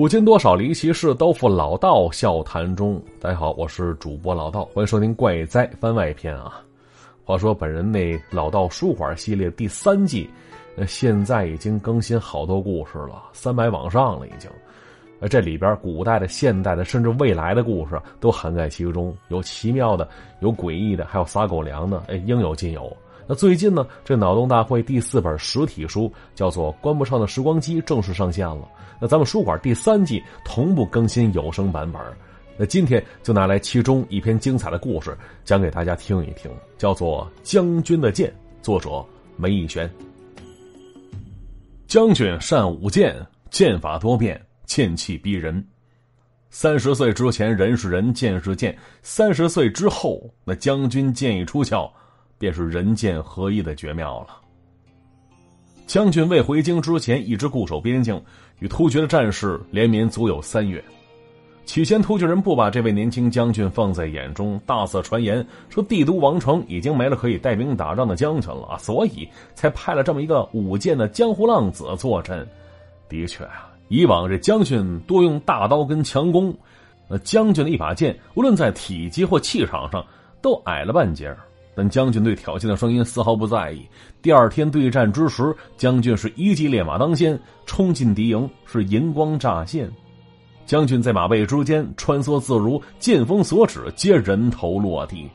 古今多少离奇事，都付老道笑谈中。大家好，我是主播老道，欢迎收听《怪哉番外篇》啊。话说本人那老道书馆系列第三季，呃，现在已经更新好多故事了，三百往上了已经。这里边古代的、现代的，甚至未来的故事都涵盖其中，有奇妙的，有诡异的，还有撒狗粮的，哎，应有尽有。那最近呢，这脑洞大会第四本实体书叫做《关不上的时光机》正式上线了。那咱们书馆第三季同步更新有声版本。那今天就拿来其中一篇精彩的故事讲给大家听一听，叫做《将军的剑》，作者梅义玄。将军善舞剑，剑法多变，剑气逼人。三十岁之前人是人，剑是剑；三十岁之后，那将军剑一出鞘。便是人剑合一的绝妙了。将军未回京之前，一直固守边境，与突厥的战事连绵足有三月。起先，突厥人不把这位年轻将军放在眼中，大肆传言说帝都王城已经没了可以带兵打仗的将军了，所以才派了这么一个舞剑的江湖浪子坐镇。的确啊，以往这将军多用大刀跟强弓，那将军的一把剑，无论在体积或气场上，都矮了半截儿。但将军对挑衅的声音丝毫不在意。第二天对战之时，将军是一骑烈马当先，冲进敌营，是银光乍现。将军在马背之间穿梭自如，剑锋所指，皆人头落地。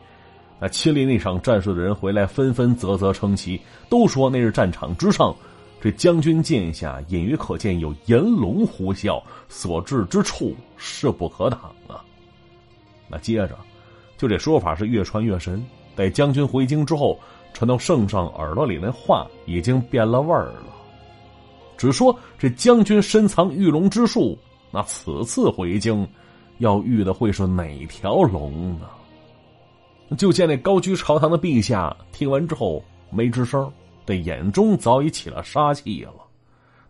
那亲历那场战事的人回来，纷纷啧啧称奇，都说那是战场之上，这将军剑下隐约可见有炎龙呼啸，所至之处势不可挡啊！那接着，就这说法是越传越神。待将军回京之后，传到圣上耳朵里，那话已经变了味儿了。只说这将军深藏御龙之术，那此次回京，要遇的会是哪条龙呢？就见那高居朝堂的陛下听完之后没吱声，这眼中早已起了杀气了。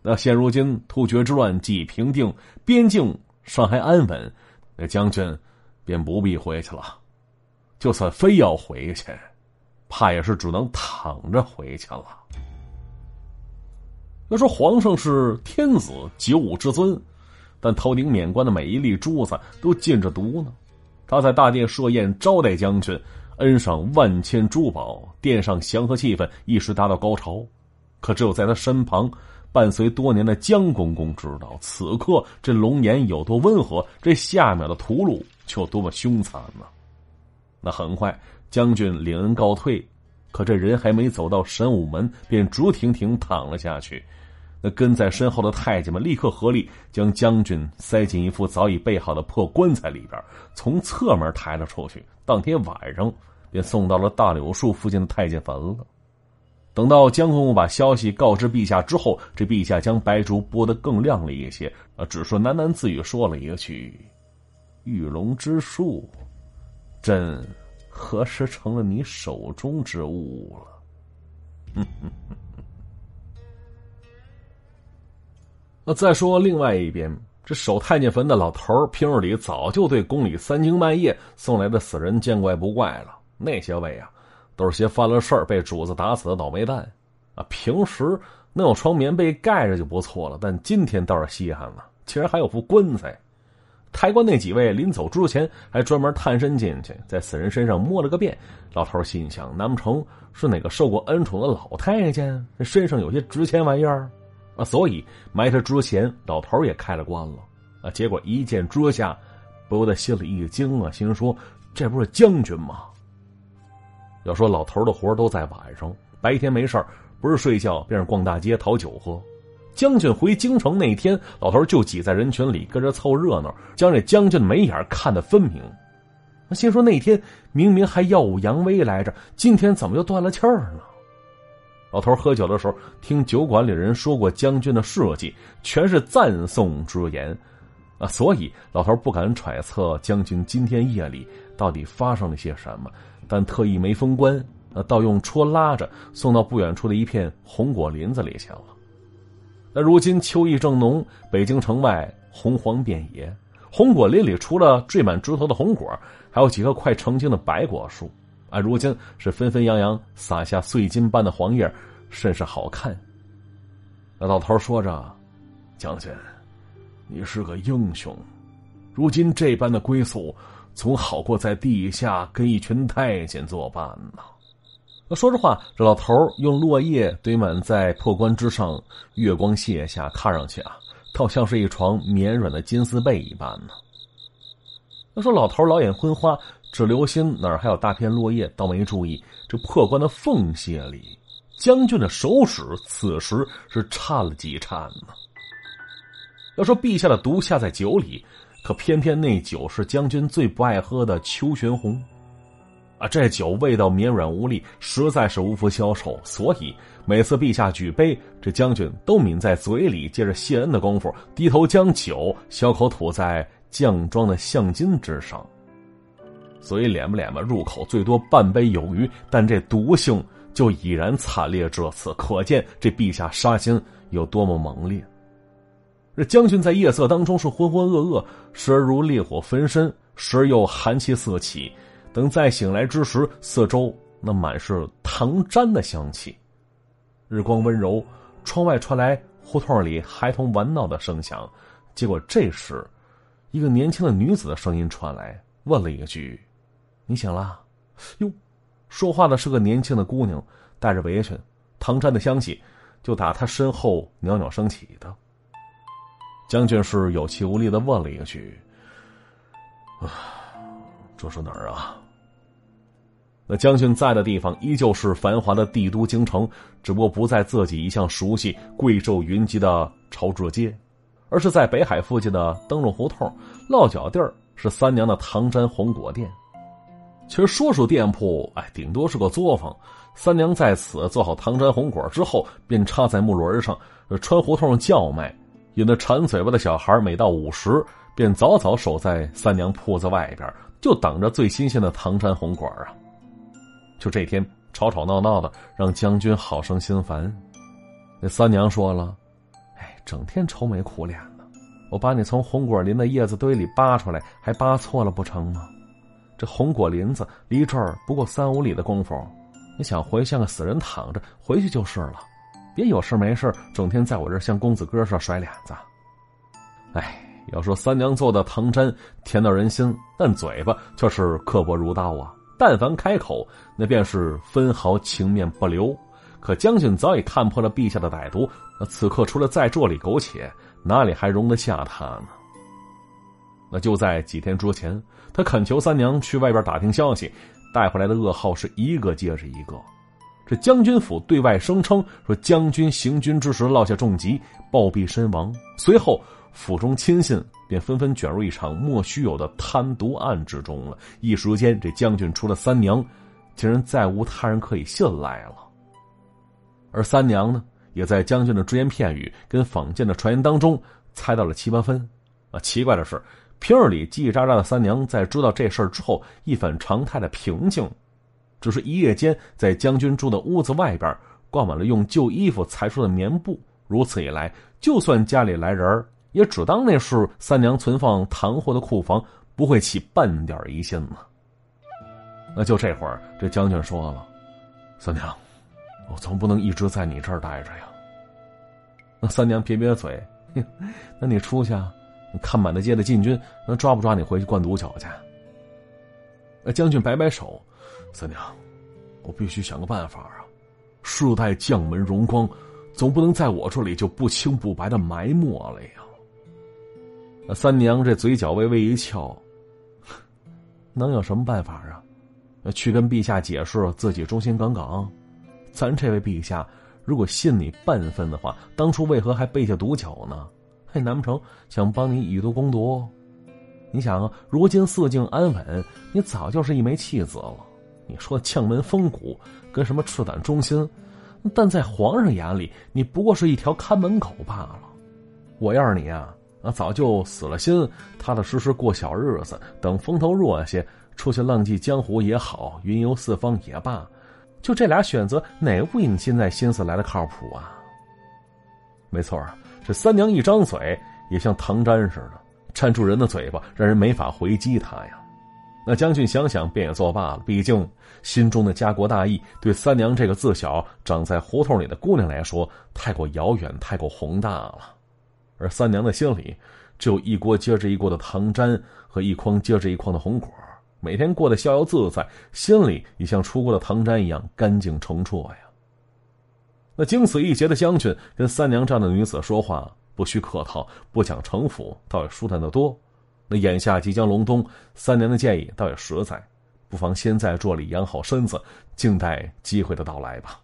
那现如今突厥之乱既平定，边境尚还安稳，那将军便不必回去了。就算非要回去，怕也是只能躺着回去了。要说皇上是天子，九五之尊，但头顶冕冠的每一粒珠子都浸着毒呢。他在大殿设宴招待将军，恩赏万千珠宝，殿上祥和气氛一时达到高潮。可只有在他身旁伴随多年的江公公知道，此刻这龙颜有多温和，这下面的屠戮却有多么凶残呢？那很快，将军领恩告退，可这人还没走到神武门，便直挺挺躺了下去。那跟在身后的太监们立刻合力将将军塞进一副早已备好的破棺材里边，从侧门抬了出去。当天晚上，便送到了大柳树附近的太监坟了。等到江公公把消息告知陛下之后，这陛下将白烛拨得更亮了一些，啊，只是喃喃自语说了一句：“玉龙之术。”朕何时成了你手中之物了？那再说另外一边，这守太监坟的老头平日里早就对宫里三更半夜送来的死人见怪不怪了。那些位啊，都是些犯了事儿被主子打死的倒霉蛋啊。平时能有床棉被盖着就不错了，但今天倒是稀罕了，竟然还有副棺材。抬棺那几位临走之前，还专门探身进去，在死人身上摸了个遍。老头心想：难不成是哪个受过恩宠的老太监？身上有些值钱玩意儿啊！所以埋他之前，老头也开了棺了啊！结果一见桌下，不由得心里一惊啊，心说：这不是将军吗？要说老头的活都在晚上，白天没事不是睡觉便是逛大街讨酒喝。将军回京城那天，老头就挤在人群里跟着凑热闹，将这将军的眉眼看得分明。心说那天明明还耀武扬威来着，今天怎么又断了气儿呢？老头喝酒的时候，听酒馆里人说过将军的事迹，全是赞颂之言，啊，所以老头不敢揣测将军今天夜里到底发生了些什么，但特意没封棺，啊，倒用车拉着送到不远处的一片红果林子里去了。那如今秋意正浓，北京城外红黄遍野，红果林里除了缀满枝头的红果，还有几棵快成精的白果树，啊，如今是纷纷扬扬洒下碎金般的黄叶，甚是好看。那老头说着：“将军，你是个英雄，如今这般的归宿，总好过在地下跟一群太监作伴呢。那说实话，这老头用落叶堆满在破棺之上，月光泻下，看上去啊，倒像是一床绵软的金丝被一般呢。要说老头老眼昏花，只留心哪儿还有大片落叶，倒没注意这破棺的缝隙里，将军的手指此时是颤了几颤呢。要说陛下的毒下在酒里，可偏偏那酒是将军最不爱喝的秋玄红。啊，这酒味道绵软无力，实在是无福消受。所以每次陛下举杯，这将军都抿在嘴里，借着谢恩的功夫，低头将酒小口吐在酱装的象巾之上。所以脸吧脸吧，入口最多半杯有余，但这毒性就已然惨烈至此，可见这陛下杀心有多么猛烈。这将军在夜色当中是浑浑噩噩，时而如烈火焚身，时而又寒气四起。等再醒来之时，四周那满是糖毡的香气，日光温柔，窗外传来胡同里孩童玩闹的声响。结果这时，一个年轻的女子的声音传来，问了一句：“你醒了？”哟，说话的是个年轻的姑娘，带着围裙，糖毡的香气就打她身后袅袅升起的。将军是有气无力的问了一句：“啊，这是哪儿啊？”那将军在的地方依旧是繁华的帝都京城，只不过不在自己一向熟悉、贵胄云集的朝志街，而是在北海附近的灯笼胡同，落脚地儿是三娘的唐山红果店。其实说说店铺，哎，顶多是个作坊。三娘在此做好唐山红果之后，便插在木轮上，穿胡同叫卖，引得馋嘴巴的小孩每到午时，便早早守在三娘铺子外边，就等着最新鲜的唐山红果啊。就这天吵吵闹闹的，让将军好生心烦。那三娘说了：“哎，整天愁眉苦脸的，我把你从红果林的叶子堆里扒出来，还扒错了不成吗？这红果林子离这儿不过三五里的功夫，你想回像个死人躺着回去就是了，别有事没事整天在我这像公子哥似的甩脸子。哎，要说三娘做的糖毡甜到人心，但嘴巴却是刻薄如刀啊。”但凡开口，那便是分毫情面不留。可将军早已看破了陛下的歹毒，那此刻除了在这里苟且，哪里还容得下他呢？那就在几天之前，他恳求三娘去外边打听消息，带回来的噩耗是一个接着一个。这将军府对外声称说，将军行军之时落下重疾，暴毙身亡。随后。府中亲信便纷纷卷入一场莫须有的贪毒案之中了。一时间，这将军除了三娘，竟然再无他人可以信赖了。而三娘呢，也在将军的只言片语跟坊间的传言当中猜到了七八分。啊，奇怪的是，平日里叽叽喳喳的三娘，在知道这事儿之后，一反常态的平静。只是一夜间，在将军住的屋子外边挂满了用旧衣服裁出的棉布。如此一来，就算家里来人也只当那是三娘存放糖货的库房，不会起半点疑心呢。那就这会儿，这将军说了：“三娘，我总不能一直在你这儿待着呀。”那三娘撇撇嘴：“那你出去啊？你看满大街的禁军，能抓不抓你回去灌毒酒去？”那将军摆摆手：“三娘，我必须想个办法啊！世代将门荣光，总不能在我这里就不清不白的埋没了呀。”三娘这嘴角微微一翘，能有什么办法啊？去跟陛下解释自己忠心耿耿。咱这位陛下，如果信你半分的话，当初为何还备下毒酒呢？还难不成想帮你以毒攻毒？你想啊，如今四境安稳，你早就是一枚弃子了。你说将门风骨跟什么赤胆忠心，但在皇上眼里，你不过是一条看门狗罢了。我要是你啊！那早就死了心，踏踏实实过小日子，等风头弱些，出去浪迹江湖也好，云游四方也罢，就这俩选择，哪个比你现在心思来的靠谱啊？没错这三娘一张嘴，也像糖毡似的，缠住人的嘴巴，让人没法回击他呀。那将军想想，便也作罢了。毕竟心中的家国大义，对三娘这个自小长在胡同里的姑娘来说，太过遥远，太过宏大了。而三娘的心里只有一锅接着一锅的糖粘和一筐接着一筐的红果，每天过得逍遥自在，心里也像出锅的糖粘一样干净澄澈呀。那经此一劫的将军跟三娘这样的女子说话，不需客套，不讲城府，倒也舒坦得多。那眼下即将隆冬，三娘的建议倒也实在，不妨先在这里养好身子，静待机会的到来吧。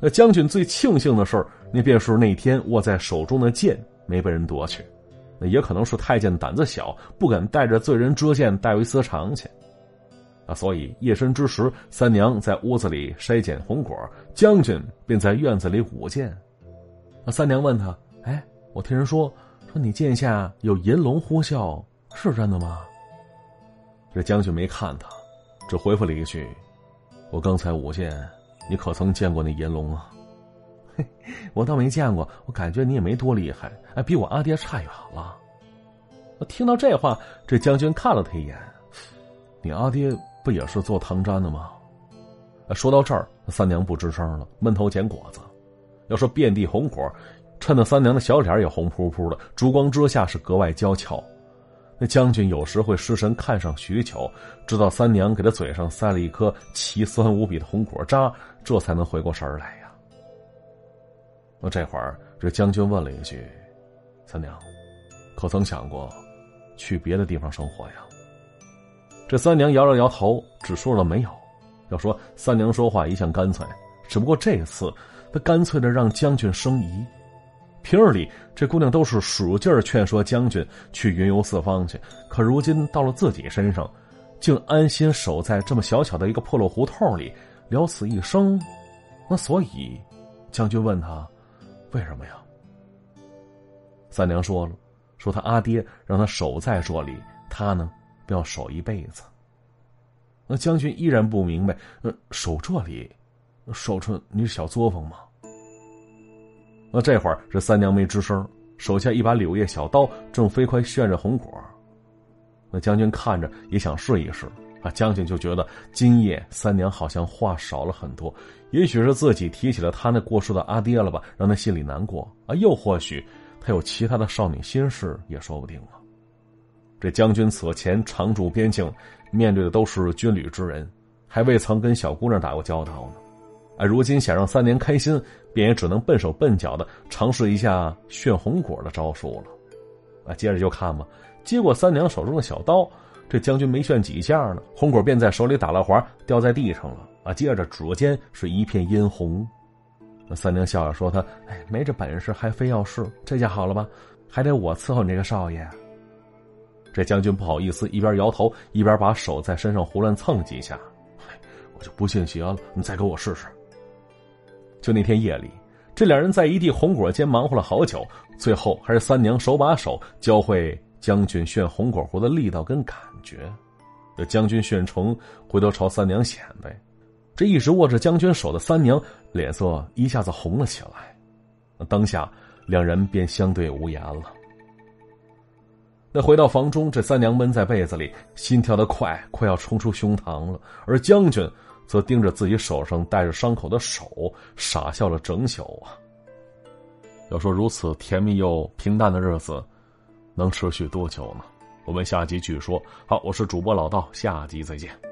那将军最庆幸的事儿，那便是那天握在手中的剑没被人夺去。那也可能是太监胆子小，不敢带着罪人遮剑带回私藏去。啊，所以夜深之时，三娘在屋子里筛捡红果，将军便在院子里舞剑。那三娘问他：“哎，我听人说，说你剑下有银龙呼啸，是真的吗？”这将军没看他，只回复了一句：“我刚才舞剑。”你可曾见过那银龙啊？我倒没见过，我感觉你也没多厉害，哎，比我阿爹差远了。听到这话，这将军看了他一眼，你阿爹不也是做糖毡的吗？说到这儿，三娘不吱声了，闷头捡果子。要说遍地红果，衬得三娘的小脸也红扑扑的，烛光之下是格外娇俏。那将军有时会失神看上许久，直到三娘给他嘴上塞了一颗奇酸无比的红果渣，这才能回过神来呀。那这会儿，这将军问了一句：“三娘，可曾想过去别的地方生活呀？”这三娘摇了摇头，只说了没有。要说三娘说话一向干脆，只不过这次她干脆的让将军生疑。平日里，这姑娘都是使劲劝说将军去云游四方去，可如今到了自己身上，竟安心守在这么小小的一个破落胡同里，了此一生。那所以，将军问他，为什么呀？三娘说了，说他阿爹让他守在这里，他呢，要守一辈子。那将军依然不明白，呃，守这里，守着你是小作坊吗？那这会儿，这三娘没吱声，手下一把柳叶小刀正飞快炫着红果。那将军看着也想试一试啊。将军就觉得今夜三娘好像话少了很多，也许是自己提起了他那过世的阿爹了吧，让他心里难过啊。又或许他有其他的少女心事也说不定了。这将军此前常驻边境，面对的都是军旅之人，还未曾跟小姑娘打过交道呢。啊，如今想让三娘开心，便也只能笨手笨脚的尝试一下炫红果的招数了。啊，接着就看吧。接过三娘手中的小刀，这将军没炫几下呢，红果便在手里打了滑，掉在地上了。啊，接着指尖是一片殷红。三娘笑着说：“他哎，没这本事，还非要试，这下好了吧？还得我伺候你这个少爷。”这将军不好意思，一边摇头，一边把手在身上胡乱蹭几下。我就不信邪了，你再给我试试。就那天夜里，这两人在一地红果间忙活了好久，最后还是三娘手把手教会将军炫红果壶的力道跟感觉。这将军炫成，回头朝三娘显摆。这一直握着将军手的三娘脸色一下子红了起来。当下两人便相对无言了。那回到房中，这三娘闷在被子里，心跳的快，快要冲出胸膛了，而将军。则盯着自己手上带着伤口的手，傻笑了整宿啊。要说如此甜蜜又平淡的日子，能持续多久呢？我们下集继续说。好，我是主播老道，下集再见。